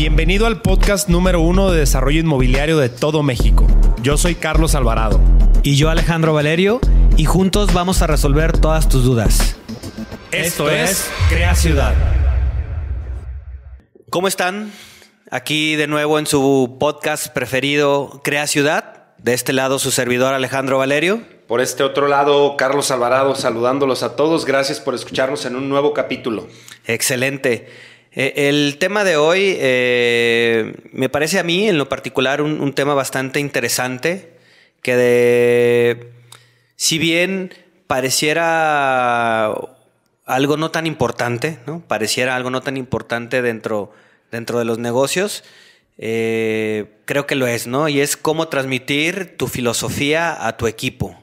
Bienvenido al podcast número uno de desarrollo inmobiliario de todo México. Yo soy Carlos Alvarado. Y yo Alejandro Valerio, y juntos vamos a resolver todas tus dudas. Esto es Crea Ciudad. ¿Cómo están? Aquí de nuevo en su podcast preferido, Crea Ciudad. De este lado su servidor Alejandro Valerio. Por este otro lado, Carlos Alvarado, saludándolos a todos. Gracias por escucharnos en un nuevo capítulo. Excelente. Eh, el tema de hoy eh, me parece a mí, en lo particular, un, tema bastante interesante, que de, si bien pareciera algo no tan importante, ¿no? Pareciera algo no tan importante dentro, dentro de los negocios, eh, creo que lo es, ¿no? Y es cómo transmitir tu filosofía a tu equipo.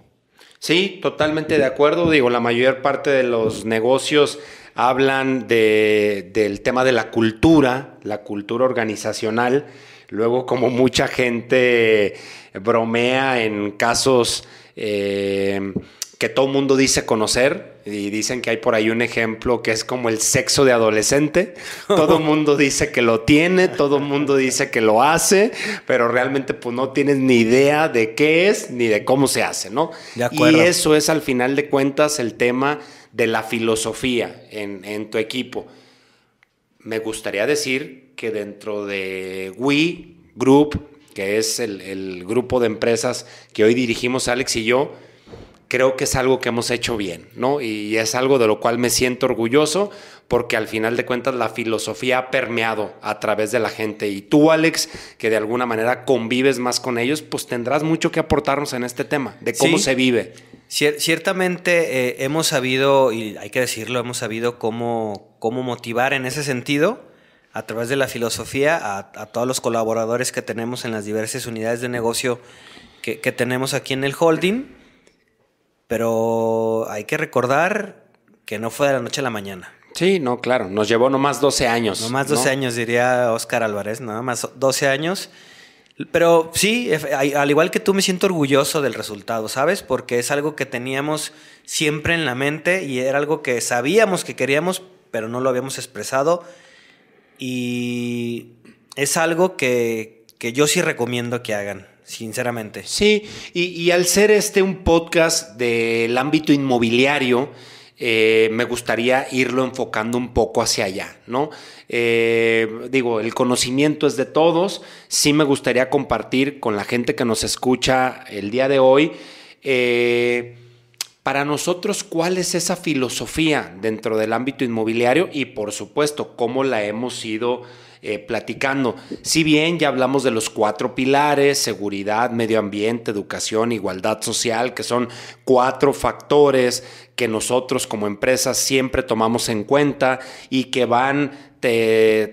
Sí, totalmente de acuerdo. Digo, la mayor parte de los negocios hablan del tema de la cultura, la cultura organizacional. Luego, como mucha gente bromea en casos eh, que todo mundo dice conocer, y dicen que hay por ahí un ejemplo que es como el sexo de adolescente. Todo el mundo dice que lo tiene, todo el mundo dice que lo hace, pero realmente pues no tienes ni idea de qué es ni de cómo se hace, ¿no? y eso es al final de cuentas el tema de la filosofía en, tu equipo. Me gustaría decir que dentro de We Group, que es el, grupo de empresas que hoy dirigimos Alex y yo, creo que es algo que hemos hecho bien, ¿no? Y es algo de lo cual me siento orgulloso porque al final de cuentas la filosofía ha permeado a través de la gente. Y tú, Alex, que de alguna manera convives más con ellos, pues tendrás mucho que aportarnos en este tema, de cómo se vive ciertamente eh, hemos sabido, y hay que decirlo, hemos sabido cómo, cómo motivar en ese sentido a través de la filosofía a, todos los colaboradores que tenemos en las diversas unidades de negocio que, tenemos aquí en el holding. Pero hay que recordar que no fue de la noche a la mañana. Sí, no, claro. Nos llevó nomás 12 años. Nomás 12 años, diría Oscar Álvarez, nada más 12 años. Pero sí, al igual que tú me siento orgulloso del resultado, ¿sabes? Porque es algo que teníamos siempre en la mente y era algo que sabíamos que queríamos, pero no lo habíamos expresado. Y es algo que, yo sí recomiendo que hagan, sinceramente. Sí, y, al ser este un podcast del ámbito inmobiliario, eh, me gustaría irlo enfocando un poco hacia allá, ¿no? Eh, digo, el conocimiento es de todos, sí me gustaría compartir con la gente que nos escucha el día de hoy. Eh, para nosotros, ¿cuál es esa filosofía dentro del ámbito inmobiliario? Y por supuesto, cómo la hemos ido platicando. Si bien ya hablamos de los cuatro pilares, seguridad, medio ambiente, educación, igualdad social, que son cuatro factores que nosotros como empresas siempre tomamos en cuenta y que van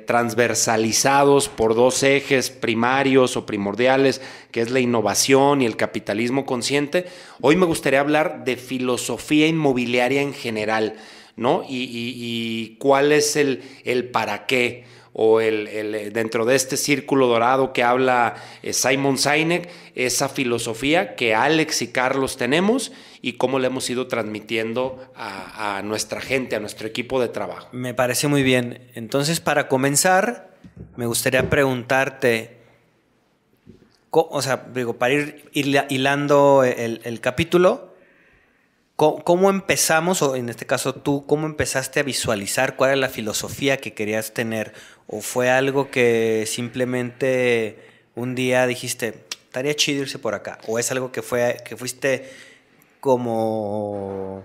transversalizados por dos ejes primarios o primordiales, que es la innovación y el capitalismo consciente. Hoy me gustaría hablar de filosofía inmobiliaria en general, ¿no? Y, cuál es el para qué o el, dentro de este círculo dorado que habla eh, Simon Sinek, esa filosofía que Alex y Carlos tenemos y cómo le hemos ido transmitiendo a, nuestra gente, a nuestro equipo de trabajo. Me parece muy bien. Entonces, para comenzar, me gustaría preguntarte, o sea, digo, para ir hilando el capítulo, ¿Cómo, empezamos, o en este caso tú, cómo empezaste a visualizar cuál era la filosofía que querías tener? ¿O fue algo que simplemente un día dijiste, estaría chido irse por acá? ¿O es algo que, fue, que fuiste como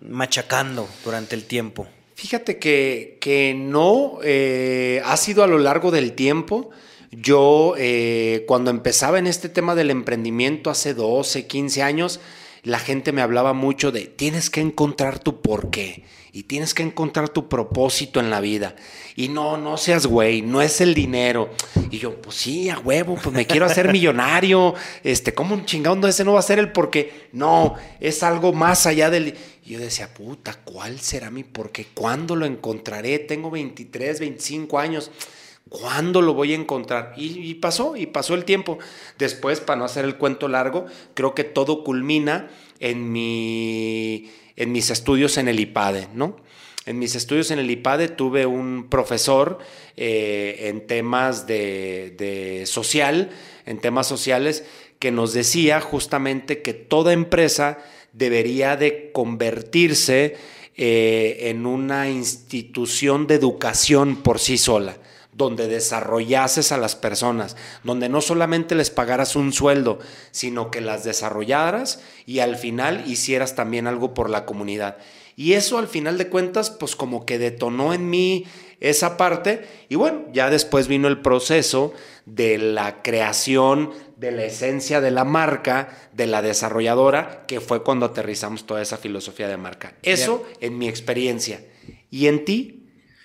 machacando durante el tiempo? Fíjate que, que no, eh, ha sido a lo largo del tiempo. Yo, eh, cuando empezaba en este tema del emprendimiento hace 12, 15 años, la gente me hablaba mucho de tienes que encontrar tu porqué y tienes que encontrar tu propósito en la vida. Y no, no seas güey, no es el dinero. Y yo, pues sí, a huevo, pues me quiero hacer millonario. Este, ¿cómo un chingado ese no va a ser el porqué? No, es algo más allá del. Y yo decía, puta, ¿cuál será mi porqué? ¿Cuándo lo encontraré? Tengo 23, 25 años. ¿Cuándo lo voy a encontrar? Y, pasó, y pasó el tiempo. Después, para no hacer el cuento largo, creo que todo culmina en, mi, en mis estudios en el IPADE, ¿no? en mis estudios en el IPADE tuve un profesor eh, en temas de, de social, en temas sociales, que nos decía justamente que toda empresa debería de convertirse eh, en una institución de educación por sí sola donde desarrollases a las personas, donde no solamente les pagaras un sueldo, sino que las desarrollaras y al final hicieras también algo por la comunidad. Y eso al final de cuentas, pues como que detonó en mí esa parte. Y bueno, ya después vino el proceso de la creación de la esencia de la marca, de la desarrolladora, que fue cuando aterrizamos toda esa filosofía de marca. Eso en mi experiencia. ¿Y en ti?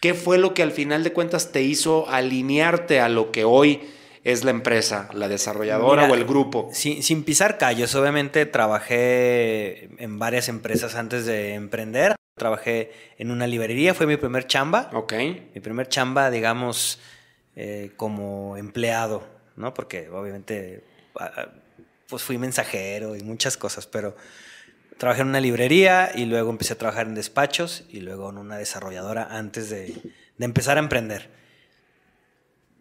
¿Qué fue lo que al final de cuentas te hizo alinearte a lo que hoy es la empresa, la desarrolladora o el grupo? Sin, sin, pisar callos, obviamente trabajé en varias empresas antes de emprender. Trabajé en una librería, fue mi primer chamba. Ok. Mi primer chamba, digamos, eh, como empleado, ¿no? Porque obviamente pues fui mensajero y muchas cosas, pero trabajé en una librería y luego empecé a trabajar en despachos y luego en una desarrolladora antes de, de empezar a emprender.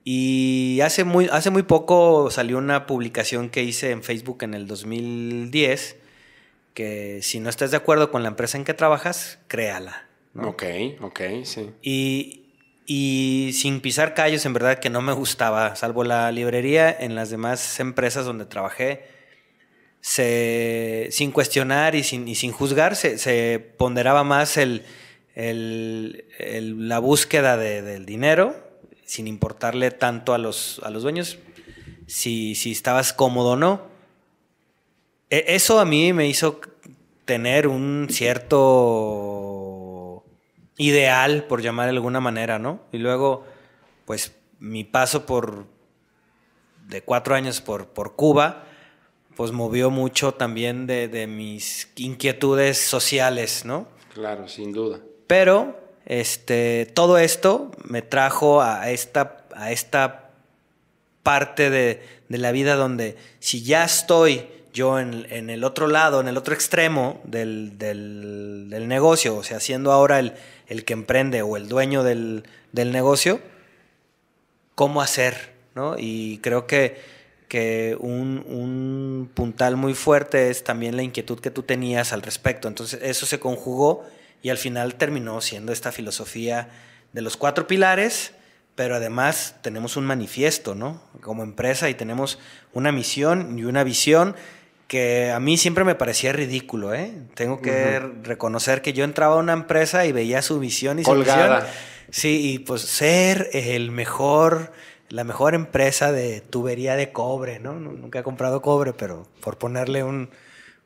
Y hace muy, hace muy poco salió una publicación que hice en Facebook en el 2010, que si no estás de acuerdo con la empresa en que trabajas, créala. ¿no? Ok, ok, sí. Y, y sin pisar callos, en verdad que no me gustaba, salvo la librería, en las demás empresas donde trabajé, se, sin cuestionar y sin, y sin juzgar, se, ponderaba más el, la búsqueda de, del dinero, sin importarle tanto a los, a los dueños si, si estabas cómodo o no. E, eso a mí me hizo tener un cierto ideal, por llamar de alguna manera, ¿no? Y luego, pues mi paso por de cuatro años por, por Cuba, pues movió mucho también de, de, mis inquietudes sociales, ¿no? Claro, sin duda. Pero este, todo esto me trajo a esta, a esta parte de, de la vida donde si ya estoy yo en, en, el otro lado, en el otro extremo del, del, del negocio, o sea, siendo ahora el, el, que emprende o el dueño del, del negocio, ¿cómo hacer? ¿no? Y creo que que un, un, puntal muy fuerte es también la inquietud que tú tenías al respecto. Entonces eso se conjugó y al final terminó siendo esta filosofía de los cuatro pilares, pero además tenemos un manifiesto, ¿no? Como empresa y tenemos una misión y una visión que a mí siempre me parecía ridículo, ¿eh? Tengo que uh -huh. reconocer que yo entraba a una empresa y veía su visión y Colgada. su visión. Sí, y pues ser el mejor la mejor empresa de tubería de cobre, ¿no? Nunca he comprado cobre, pero por ponerle un,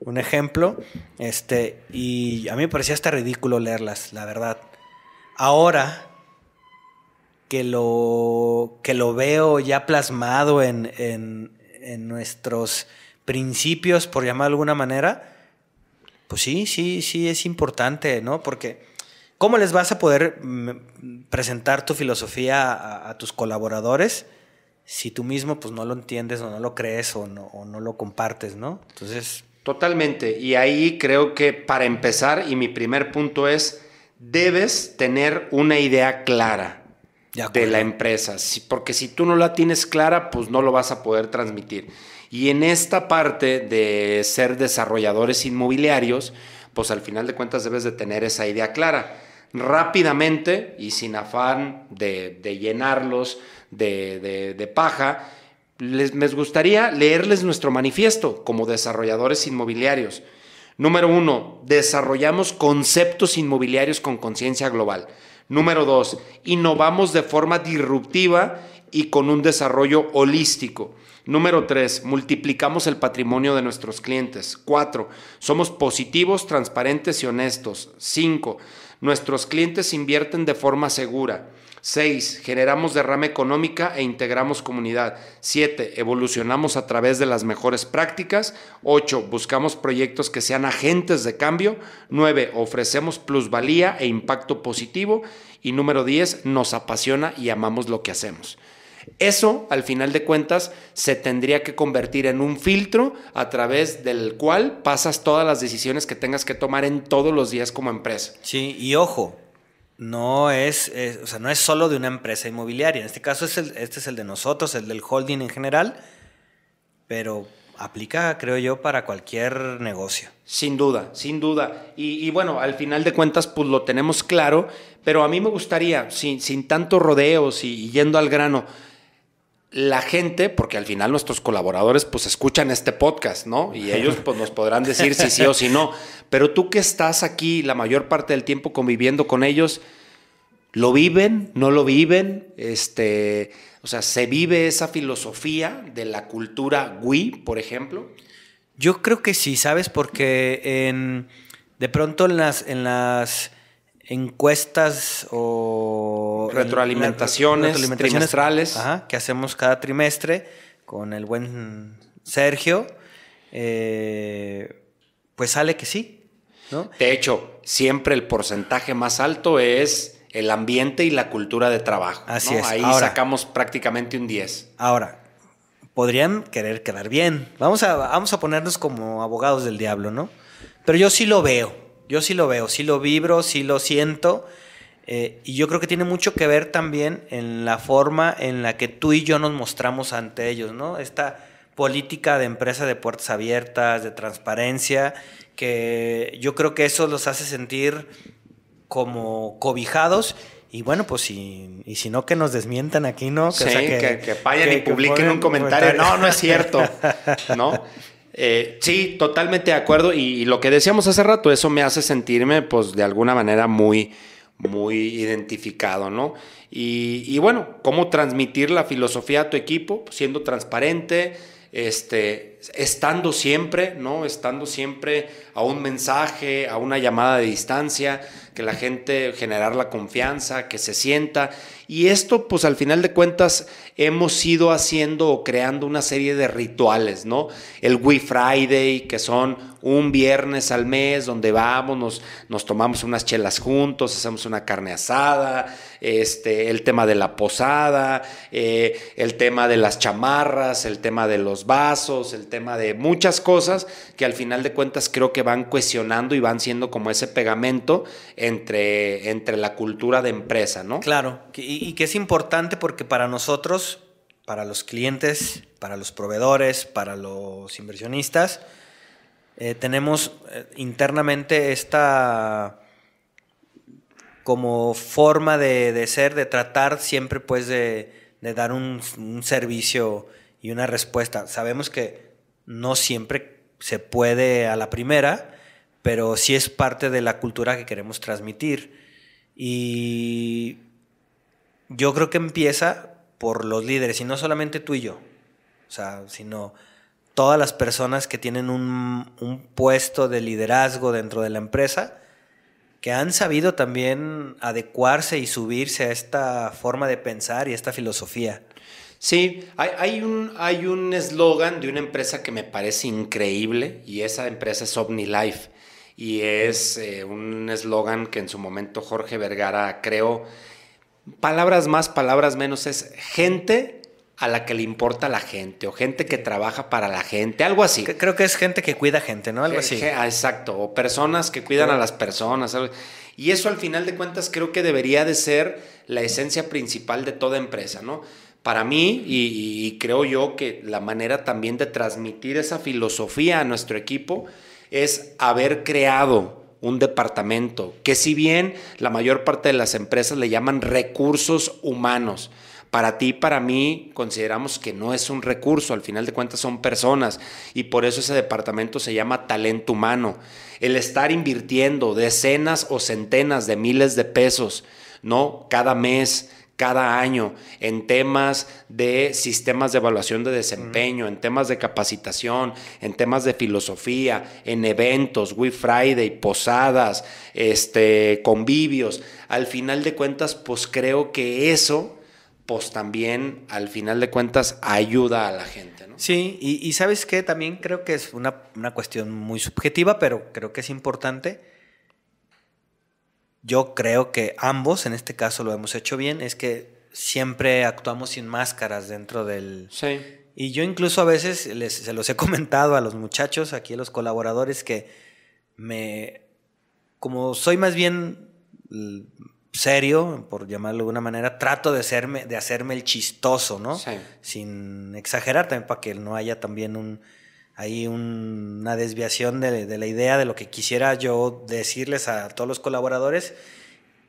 un, ejemplo, este, y a mí me parecía hasta ridículo leerlas, la verdad. Ahora que lo, que lo veo ya plasmado en, en, en nuestros principios, por llamar de alguna manera, pues sí, sí, sí es importante, ¿no? Porque ¿Cómo les vas a poder presentar tu filosofía a, a, tus colaboradores si tú mismo pues no lo entiendes o no lo crees o no, o no lo compartes, ¿no? Entonces... Totalmente. Y ahí creo que para empezar, y mi primer punto es, debes tener una idea clara de, de la empresa. Porque si tú no la tienes clara, pues no lo vas a poder transmitir. Y en esta parte de ser desarrolladores inmobiliarios, pues al final de cuentas debes de tener esa idea clara rápidamente y sin afán de, llenarlos de, paja, les, les, gustaría leerles nuestro manifiesto como desarrolladores inmobiliarios. Número uno, desarrollamos conceptos inmobiliarios con conciencia global. Número dos, innovamos de forma disruptiva y con un desarrollo holístico. Número tres, multiplicamos el patrimonio de nuestros clientes. Cuatro, somos positivos, transparentes y honestos. Cinco, Nuestros clientes invierten de forma segura. 6. Generamos derrama económica e integramos comunidad. 7. Evolucionamos a través de las mejores prácticas. 8. Buscamos proyectos que sean agentes de cambio. 9. Ofrecemos plusvalía e impacto positivo. Y número 10. Nos apasiona y amamos lo que hacemos. Eso, al final de cuentas, se tendría que convertir en un filtro a través del cual pasas todas las decisiones que tengas que tomar en todos los días como empresa. Sí, y ojo, no es, o sea, no es solo de una empresa inmobiliaria. En este caso es el, este es el de nosotros, el del holding en general, pero aplica, creo yo, para cualquier negocio. Sin duda, sin duda. Y, bueno, al final de cuentas, pues lo tenemos claro, pero a mí me gustaría, sin, sin tantos rodeos y, yendo al grano, la gente, porque al final nuestros colaboradores pues escuchan este podcast, ¿no? Y ellos pues nos podrán decir si sí o si no. Pero tú que estás aquí la mayor parte del tiempo conviviendo con ellos, ¿lo viven? ¿No lo viven? Este, o sea, ¿se vive esa filosofía de la cultura Wii, por ejemplo? Yo creo que sí, ¿sabes? Porque en, de pronto en las, en las encuestas o retroalimentaciones, trimestrales que hacemos cada trimestre con el buen Sergio, eh, pues sale que sí. ¿no? De hecho, siempre el porcentaje más alto es el ambiente y la cultura de trabajo. Así es. Ahí sacamos prácticamente un 10. Ahora, podrían querer quedar bien. Vamos a, vamos a ponernos como abogados del diablo, ¿no? Pero yo sí lo veo, yo sí lo veo, sí lo vibro, sí lo siento. Eh, y yo creo que tiene mucho que ver también en la forma en la que tú y yo nos mostramos ante ellos, ¿no? Esta política de empresa de puertas abiertas, de transparencia, que yo creo que eso los hace sentir como cobijados. Y bueno, pues si, y si no, que nos desmientan aquí, ¿no? Que, que, vayan y publiquen un comentario. No, no es cierto. ¿No? Eh, sí, totalmente de acuerdo. Y, lo que decíamos hace rato, eso me hace sentirme, pues, de alguna manera muy, muy identificado, ¿no? Y, y bueno, cómo transmitir la filosofía a tu equipo, siendo transparente, este, estando siempre, ¿no? Estando siempre a un mensaje, a una llamada de distancia, que la gente generar la confianza, que se sienta. Y esto, pues al final de cuentas, hemos ido haciendo o creando una serie de rituales, ¿no? El We Friday, que son un viernes al mes donde vamos, nos, nos tomamos unas chelas juntos, hacemos una carne asada, este, el tema de la posada, eh, el tema de las chamarras, el tema de los vasos, el tema de muchas cosas que al final de cuentas creo que van cuestionando y van siendo como ese pegamento entre, entre la cultura de empresa, ¿no? Claro, que es importante porque para nosotros, para los clientes, para los proveedores, para los inversionistas, eh, tenemos eh, internamente esta como forma de, ser, de tratar siempre pues de, dar un, un, servicio y una respuesta. Sabemos que no siempre se puede a la primera, pero sí es parte de la cultura que queremos transmitir. Y yo creo que empieza por los líderes, y no solamente tú y yo, o sea, sino todas las personas que tienen un, puesto de liderazgo dentro de la empresa, que han sabido también adecuarse y subirse a esta forma de pensar y esta filosofía. Sí, hay, un hay un eslogan de una empresa que me parece increíble y esa empresa es OmniLife y es eh, un eslogan que en su momento Jorge Vergara creó. Palabras más, palabras menos, es gente a la que le importa la gente o gente que trabaja para la gente, algo así. Creo que es gente que cuida gente, ¿no? Algo así. Ah, exacto, o personas que cuidan a las personas. Y eso al final de cuentas creo que debería de ser la esencia principal de toda empresa, ¿no? Para mí, y, creo yo que la manera también de transmitir esa filosofía a nuestro equipo es haber creado un departamento que si bien la mayor parte de las empresas le llaman recursos humanos, para ti, para mí, consideramos que no es un recurso, al final de cuentas son personas y por eso ese departamento se llama talento humano. El estar invirtiendo decenas o centenas de miles de pesos, ¿no? Cada mes, cada año en temas de sistemas de evaluación de desempeño, en temas de capacitación, en temas de filosofía, en eventos, We Friday, posadas, este, convivios. Al final de cuentas, pues creo que eso pues también al final de cuentas ayuda a la gente. Sí, y, sabes que también creo que es una, una, cuestión muy subjetiva, pero creo que es importante. Yo creo que ambos, en este caso lo hemos hecho bien, es que siempre actuamos sin máscaras dentro del... Sí. Y yo incluso a veces les, se los he comentado a los muchachos, aquí a los colaboradores, que me... Como soy más bien serio, por llamarlo de alguna manera, trato de hacerme, de hacerme el chistoso, ¿no? Sí. Sin exagerar también para que no haya también un ahí una desviación de, de, la idea de lo que quisiera yo decirles a todos los colaboradores.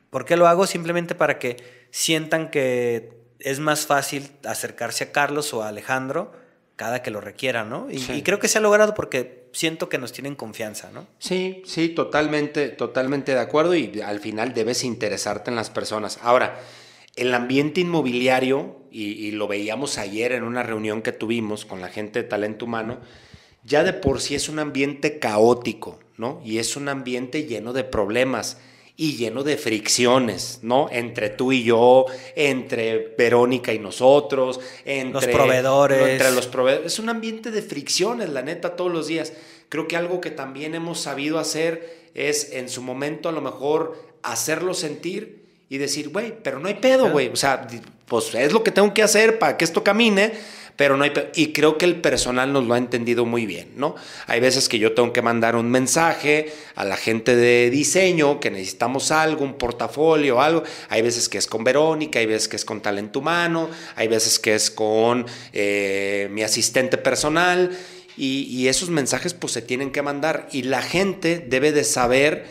¿Por qué lo hago? Simplemente para que sientan que es más fácil acercarse a Carlos o a Alejandro cada que lo requiera, ¿no? Y, Sí. y creo que se ha logrado porque siento que nos tienen confianza, ¿no? Sí, sí, totalmente, totalmente de acuerdo y al final debes interesarte en las personas. Ahora, el ambiente inmobiliario, y, y lo veíamos ayer en una reunión que tuvimos con la gente de talento humano, ya de por sí es un ambiente caótico, ¿no? Y es un ambiente lleno de problemas y lleno de fricciones, ¿no? Entre tú y yo, entre Verónica y nosotros, entre Los proveedores. entre los proveedores. Es un ambiente de fricciones, la neta, todos los días. Creo que algo que también hemos sabido hacer es en su momento a lo mejor hacerlo sentir y decir, güey, pero no hay pedo, güey. O sea, pues es lo que tengo que hacer para que esto camine, pero no hay. Y creo que el personal nos lo ha entendido muy bien, ¿no? Hay veces que yo tengo que mandar un mensaje a la gente de diseño que necesitamos algo, un portafolio, algo. Hay veces que es con Verónica, hay veces que es con talento humano, hay veces que es con eh, mi asistente personal. Y, y esos mensajes pues se tienen que mandar. Y la gente debe de saber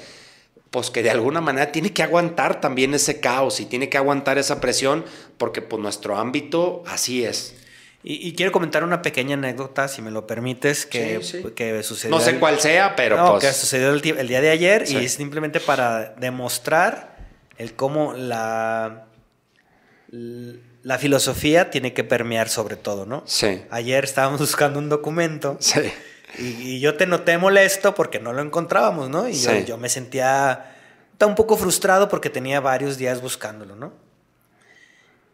pues que de alguna manera tiene que aguantar también ese caos y tiene que aguantar esa presión porque pues nuestro ámbito así es. Y, y quiero comentar una pequeña anécdota, si me lo permites, que, Sí, sí. que sucedió. No sé el- cuál sea, pero no, pues que sucedió el, el día de ayer Sí. y es simplemente para demostrar el cómo la, la filosofía tiene que permear sobre todo, ¿no? sí, Ayer estábamos buscando un documento sí, y, y yo te noté molesto porque no lo encontrábamos, ¿no? Y yo, Sí. yo me sentía un poco frustrado porque tenía varios días buscándolo, ¿no?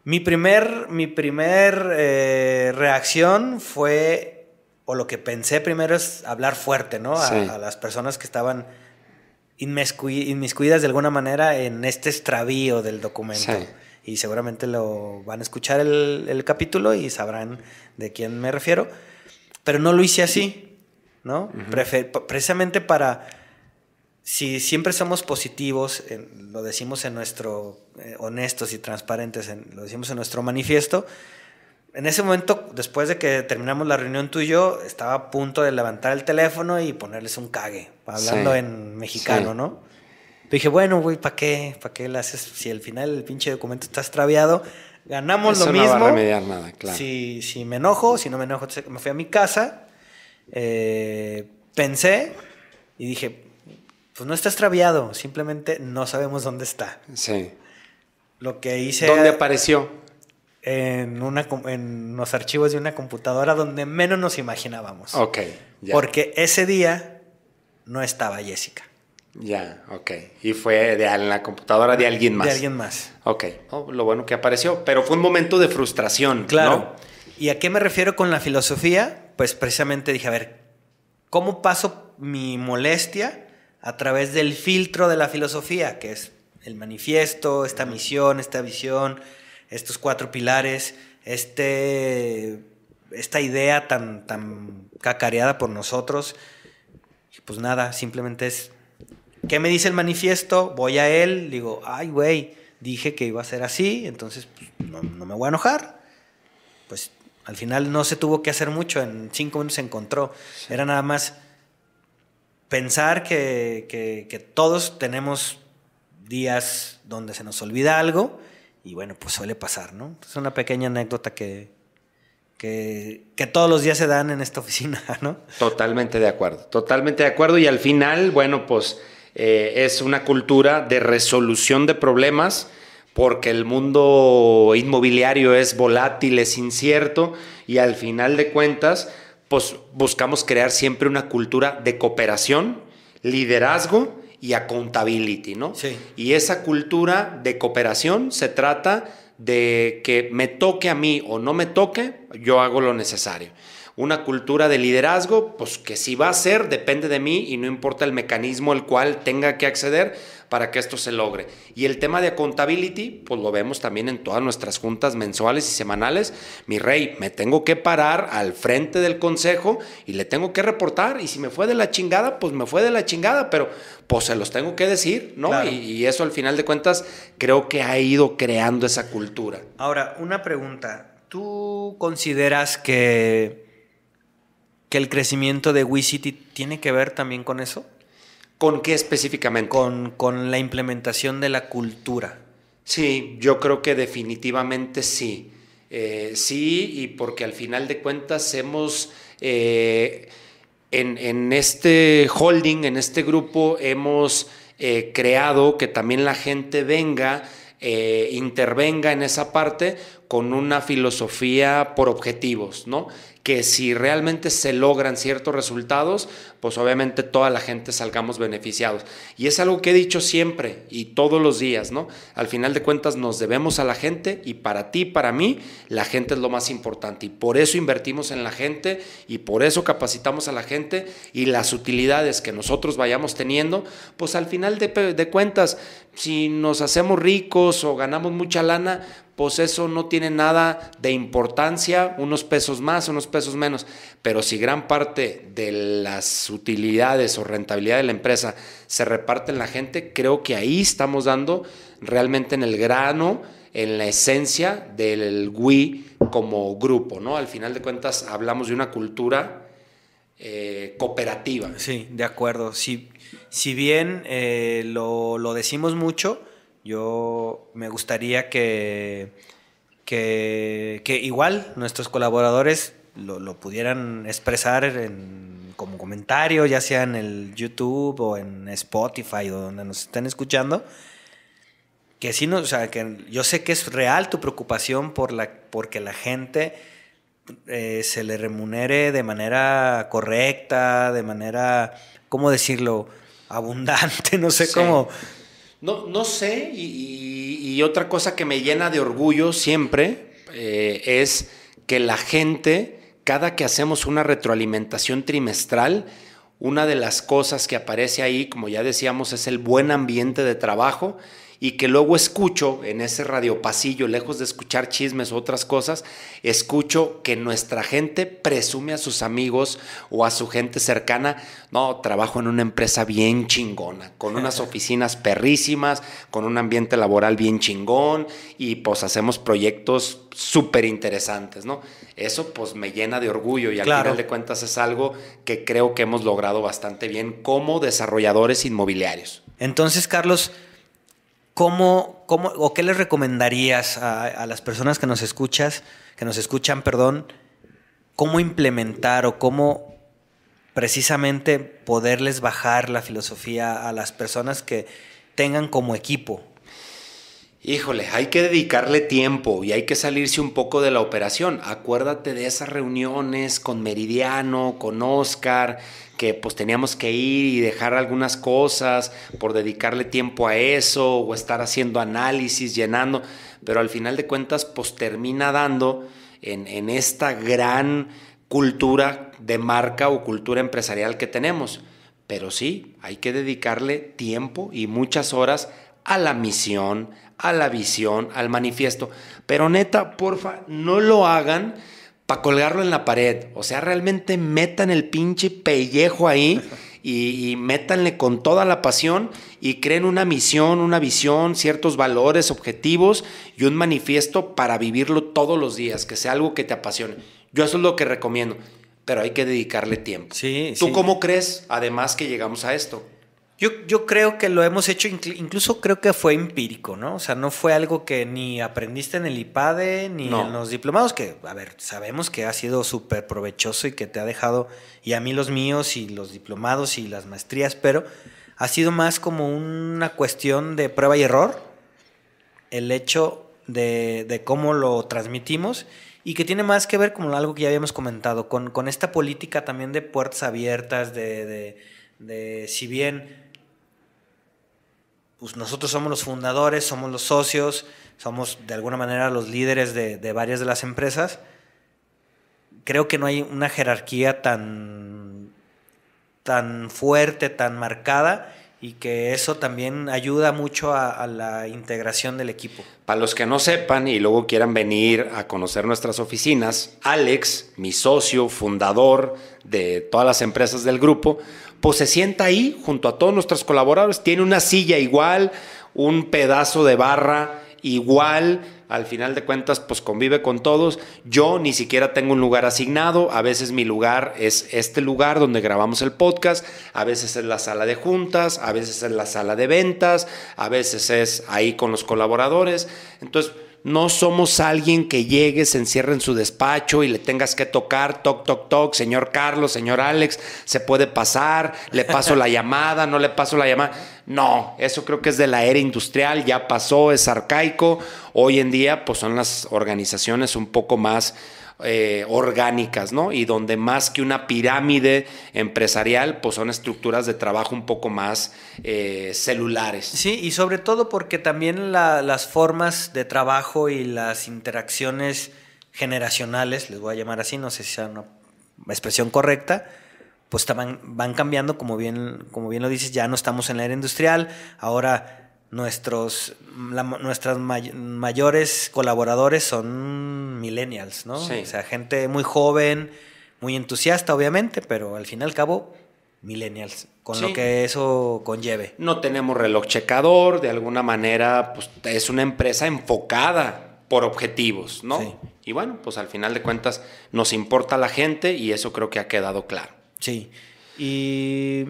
Mi primer, mi primer eh, reacción fue, o lo que pensé primero es hablar fuerte, ¿no? A, Sí. a las personas que estaban inmiscui- inmiscuidas de alguna manera en este extravío del documento. Sí. Y seguramente lo van a escuchar el, el capítulo y sabrán de quién me refiero. Pero no lo hice así, ¿no? Prefe- pa- precisamente para si siempre somos positivos, en- lo decimos en nuestro, eh, honestos y transparentes, en- lo decimos en nuestro manifiesto, en ese momento, después de que terminamos la reunión tú y yo, estaba a punto de levantar el teléfono y ponerles un cague, hablando Sí. en mexicano, Sí. ¿no? Dije, bueno, güey, ¿para qué? ¿Para qué le haces? Si al final el pinche documento está extraviado, ganamos Eso lo no mismo. va a remediar nada, claro. Si, si me enojo, si no me enojo, me fui a mi casa, eh, pensé y dije, pues no está extraviado, simplemente no sabemos dónde está. sí. Lo que hice ¿Dónde apareció? en, una, en los archivos de una computadora donde menos nos imaginábamos. Ok, ya. Porque ese día no estaba Jessica, Ya, ok. Y fue de, en la computadora de alguien más. de alguien más. Ok, Oh, lo bueno que apareció. Pero fue un momento de frustración, Claro. ¿no? ¿Y a qué me refiero con la filosofía? Pues precisamente dije, a ver, ¿cómo paso mi molestia a través del filtro de la filosofía, que es el manifiesto, esta misión, esta visión, estos cuatro pilares, este, esta idea tan, tan cacareada por nosotros? Pues nada, simplemente es, ¿qué me dice el manifiesto? Voy a él, digo, ay, güey, dije que iba a ser así, entonces pues, no, no me voy a enojar pues al final no se tuvo que hacer mucho, en cinco minutos se encontró. Era nada más pensar que, todos tenemos días donde se nos olvida algo y bueno, pues suele pasar, ¿no? Es una pequeña anécdota que, que, que todos los días se dan en esta oficina, ¿no? Totalmente de acuerdo, totalmente de acuerdo. Y al final, bueno, pues eh, es una cultura de resolución de problemas porque el mundo inmobiliario es volátil, es incierto y al final de cuentas, pues buscamos crear siempre una cultura de cooperación, liderazgo y accountability, ¿no? Sí. Y esa cultura de cooperación se trata de que me toque a mí o no me toque, yo hago lo necesario. Una cultura de liderazgo, pues que si va a ser, depende de mí y no importa el mecanismo al cual tenga que acceder, para que esto se logre. Y el tema de accountability, pues lo vemos también en todas nuestras juntas mensuales y semanales. Mi rey, me tengo que parar al frente del consejo y le tengo que reportar. Y si me fue de la chingada, pues me fue de la chingada, pero pues se los tengo que decir, ¿no? Y, y eso al final de cuentas creo que ha ido creando esa cultura. Ahora, una pregunta. ¿Tú consideras que, que el crecimiento de WeCity tiene que ver también con eso? ¿Con qué específicamente? Con, con la implementación de la cultura. Sí, yo creo que definitivamente sí. Eh, sí, y porque al final de cuentas hemos, eh, en, en, este holding, en este grupo, hemos eh, creado que también la gente venga, intervenga en esa parte con una filosofía por objetivos, ¿no? que si realmente se logran ciertos resultados, pues obviamente toda la gente salgamos beneficiados. Y es algo que he dicho siempre y todos los días, ¿no? Al final de cuentas nos debemos a la gente y para ti, para mí, la gente es lo más importante. Y por eso invertimos en la gente y por eso capacitamos a la gente y las utilidades que nosotros vayamos teniendo, pues al final de, de cuentas, si nos hacemos ricos o ganamos mucha lana, pues eso no tiene nada de importancia, unos pesos más, unos pesos menos. Pero si gran parte de las utilidades o rentabilidad de la empresa se reparte en la gente, creo que ahí estamos dando realmente en el grano, en la esencia del WI como grupo, ¿no? Al final de cuentas hablamos de una cultura eh, cooperativa. Sí, de acuerdo. Si, si bien eh, lo, lo decimos mucho, yo me gustaría que, que, igual nuestros colaboradores lo, pudieran expresar en, como comentario, ya sea en el YouTube o en Spotify o donde nos estén escuchando. Que sí, no, o sea, que yo sé que es real tu preocupación por la, porque la gente eh, se le remunere de manera correcta, de manera, ¿cómo decirlo? Abundante, no sé cómo no, no sé, y, otra cosa que me llena de orgullo siempre eh, es que la gente, cada que hacemos una retroalimentación trimestral, una de las cosas que aparece ahí, como ya decíamos, es el buen ambiente de trabajo y que luego escucho en ese radiopasillo, lejos de escuchar chismes u otras cosas, escucho que nuestra gente presume a sus amigos o a su gente cercana, no, trabajo en una empresa bien chingona, con unas oficinas perrísimas, con un ambiente laboral bien chingón y pues hacemos proyectos súper interesantes, ¿no? Eso pues me llena de orgullo y al final de cuentas es algo que creo que hemos logrado bastante bien como desarrolladores inmobiliarios. Entonces, Carlos, ¿cómo, cómo o qué les recomendarías a, las personas que nos escuchas, que nos escuchan, perdón, cómo implementar o cómo precisamente poderles bajar la filosofía a las personas que tengan como equipo? Híjole, hay que dedicarle tiempo y hay que salirse un poco de la operación. Acuérdate de esas reuniones con Meridiano, con Oscar, que pues teníamos que ir y dejar algunas cosas por dedicarle tiempo a eso o estar haciendo análisis, llenando, pero al final de cuentas pues termina dando en, en esta gran cultura de marca o cultura empresarial que tenemos. Pero sí, hay que dedicarle tiempo y muchas horas a la misión, a la visión, al manifiesto. Pero neta, porfa, no lo hagan para colgarlo en la pared. O sea, realmente metan el pinche pellejo ahí y, métanle con toda la pasión y creen una misión, una visión, ciertos valores, objetivos y un manifiesto para vivirlo todos los días, que sea algo que te apasione. Yo eso es lo que recomiendo, pero hay que dedicarle tiempo. Sí, ¿Tú cómo crees, además, que llegamos a esto? Yo, yo, creo que lo hemos hecho, incluso creo que fue empírico, ¿no? O sea, no fue algo que ni aprendiste en el IPADE ni en los diplomados, que, a ver, sabemos que ha sido súper provechoso y que te ha dejado, y a mí los míos y los diplomados y las maestrías, pero ha sido más como una cuestión de prueba y error, el hecho de, de cómo lo transmitimos y que tiene más que ver con algo que ya habíamos comentado, con, con esta política también de puertas abiertas, de, de, de si bien pues nosotros somos los fundadores, somos los socios, somos de alguna manera los líderes de, varias de las empresas. Creo que no hay una jerarquía tan, tan fuerte, tan marcada, y que eso también ayuda mucho a, la integración del equipo. Para los que no sepan y luego quieran venir a conocer nuestras oficinas, Alex, mi socio, fundador de todas las empresas del grupo, pues se sienta ahí junto a todos nuestros colaboradores, tiene una silla igual, un pedazo de barra igual, al final de cuentas pues convive con todos. Yo ni siquiera tengo un lugar asignado, a veces mi lugar es este lugar donde grabamos el podcast, a veces es la sala de juntas, a veces es la sala de ventas, a veces es ahí con los colaboradores. Entonces, no somos alguien que llegue, se encierre en su despacho y le tengas que tocar, toc, toc, toc, señor Carlos, señor Alex, se puede pasar, le paso la llamada, no le paso la llamada. No, eso creo que es de la era industrial, ya pasó, es arcaico. Hoy en día, pues son las organizaciones un poco más eh, orgánicas, ¿no? Y donde más que una pirámide empresarial, pues son estructuras de trabajo un poco más eh, celulares. Sí, y sobre todo porque también las formas de trabajo y las interacciones generacionales, les voy a llamar así, no sé si sea una expresión correcta, pues van, cambiando, como bien, como bien lo dices, ya no estamos en la era industrial, ahora nuestros nuestras mayores colaboradores son millennials, ¿no? O sea, gente muy joven, muy entusiasta, obviamente, pero al fin y al cabo, millennials, con lo que eso conlleve. No tenemos reloj checador, de alguna manera, pues es una empresa enfocada por objetivos, ¿no? Y bueno, pues al final de cuentas nos importa la gente y eso creo que ha quedado claro. Sí. Y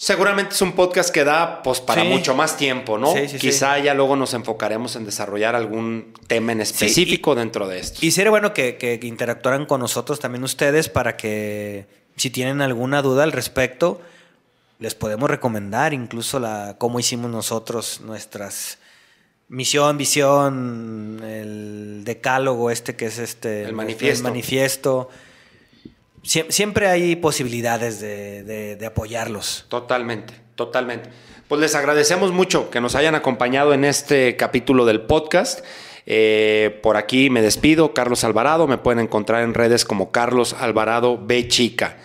Seguramente es un podcast que da pues para mucho más tiempo, ¿no? Quizá ya luego nos enfocaremos en desarrollar algún tema en específico dentro de esto. Y sería bueno que, interactuaran con nosotros también ustedes para que si tienen alguna duda al respecto, les podemos recomendar incluso la cómo hicimos nosotros nuestras misión, visión, el decálogo este que es este el manifiesto. El manifiesto siempre hay posibilidades de, apoyarlos. Totalmente, totalmente. Pues les agradecemos mucho que nos hayan acompañado en este capítulo del podcast. Eh, por aquí me despido, Carlos Alvarado. Me pueden encontrar en redes como Carlos Alvarado B Chica,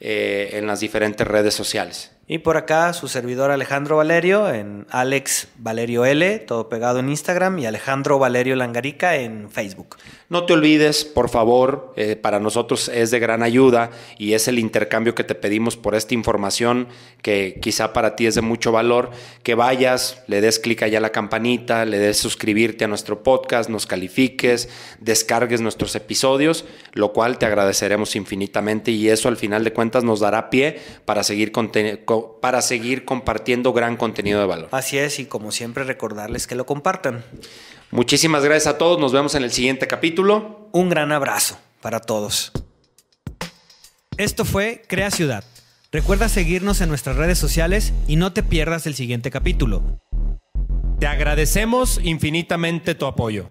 eh, en las diferentes redes sociales. Y por acá su servidor Alejandro Valerio en Alex Valerio L, todo pegado en Instagram, y Alejandro Valerio Langarica en Facebook. No te olvides, por favor, eh, para nosotros es de gran ayuda y es el intercambio que te pedimos por esta información que quizá para ti es de mucho valor, que vayas, le des clic allá a la campanita, le des suscribirte a nuestro podcast, nos califiques, descargues nuestros episodios, lo cual te agradeceremos infinitamente y eso al final de cuentas nos dará pie para seguir, para seguir compartiendo gran contenido de valor. Así es, y como siempre recordarles que lo compartan. Muchísimas gracias a todos. Nos vemos en el siguiente capítulo. Un gran abrazo para todos. Esto fue Crea Ciudad. Recuerda seguirnos en nuestras redes sociales y no te pierdas el siguiente capítulo. Te agradecemos infinitamente tu apoyo.